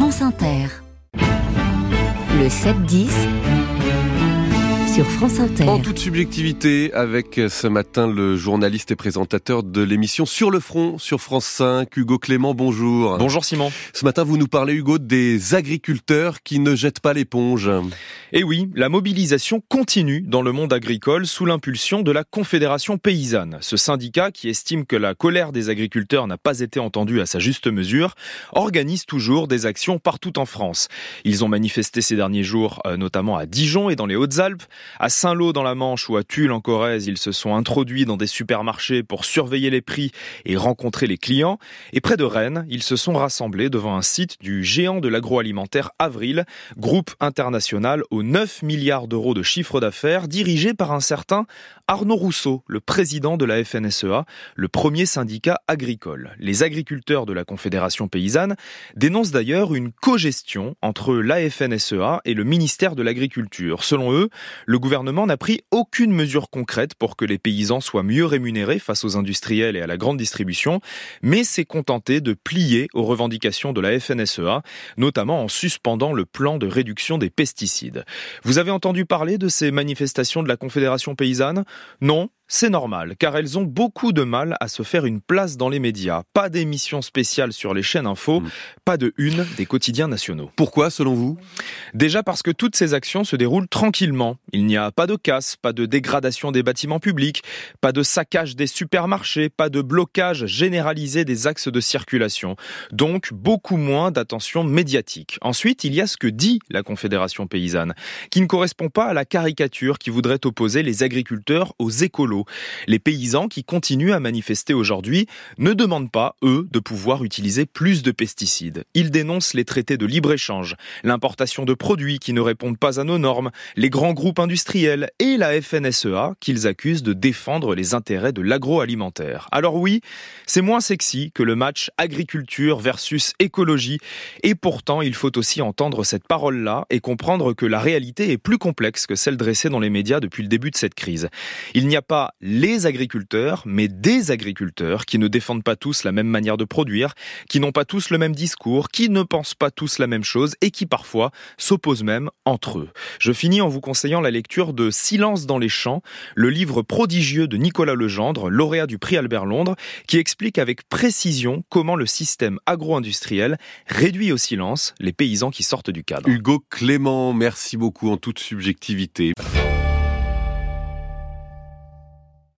France Inter. Le 7-10 sur France Inter. En toute subjectivité, avec ce matin le journaliste et présentateur de l'émission Sur le front sur France 5, Hugo Clément, bonjour. Bonjour Simon. Ce matin, vous nous parlez, Hugo, des agriculteurs qui ne jettent pas l'éponge. Et eh oui, la mobilisation continue dans le monde agricole sous l'impulsion de la Confédération paysanne. Ce syndicat, qui estime que la colère des agriculteurs n'a pas été entendue à sa juste mesure, organise toujours des actions partout en France. Ils ont manifesté ces derniers jours, euh, notamment à Dijon et dans les Hautes-Alpes. À Saint-Lô dans la Manche ou à Tulle en Corrèze, ils se sont introduits dans des supermarchés pour surveiller les prix et rencontrer les clients. Et près de Rennes, ils se sont rassemblés devant un site du géant de l'agroalimentaire Avril, groupe international aux 9 milliards d'euros de chiffre d'affaires, dirigé par un certain Arnaud Rousseau, le président de la FNSEA, le premier syndicat agricole. Les agriculteurs de la Confédération paysanne dénoncent d'ailleurs une cogestion entre la FNSEA et le ministère de l'Agriculture. Selon eux, le gouvernement n'a pris aucune mesure concrète pour que les paysans soient mieux rémunérés face aux industriels et à la grande distribution, mais s'est contenté de plier aux revendications de la FNSEA, notamment en suspendant le plan de réduction des pesticides. Vous avez entendu parler de ces manifestations de la Confédération paysanne? Non c'est normal, car elles ont beaucoup de mal à se faire une place dans les médias. Pas d'émissions spéciales sur les chaînes info, mm. pas de une des quotidiens nationaux. Pourquoi, selon vous? Déjà parce que toutes ces actions se déroulent tranquillement. Il n'y a pas de casse, pas de dégradation des bâtiments publics, pas de saccage des supermarchés, pas de blocage généralisé des axes de circulation. Donc, beaucoup moins d'attention médiatique. Ensuite, il y a ce que dit la Confédération paysanne, qui ne correspond pas à la caricature qui voudrait opposer les agriculteurs aux écolos les paysans qui continuent à manifester aujourd'hui ne demandent pas, eux, de pouvoir utiliser plus de pesticides. Ils dénoncent les traités de libre-échange, l'importation de produits qui ne répondent pas à nos normes, les grands groupes industriels et la FNSEA qu'ils accusent de défendre les intérêts de l'agroalimentaire. Alors oui, c'est moins sexy que le match agriculture versus écologie et pourtant il faut aussi entendre cette parole-là et comprendre que la réalité est plus complexe que celle dressée dans les médias depuis le début de cette crise. Il n'y a les agriculteurs, mais des agriculteurs qui ne défendent pas tous la même manière de produire, qui n'ont pas tous le même discours, qui ne pensent pas tous la même chose et qui parfois s'opposent même entre eux. Je finis en vous conseillant la lecture de Silence dans les champs, le livre prodigieux de Nicolas Legendre, lauréat du prix Albert Londres, qui explique avec précision comment le système agro-industriel réduit au silence les paysans qui sortent du cadre. Hugo Clément, merci beaucoup en toute subjectivité.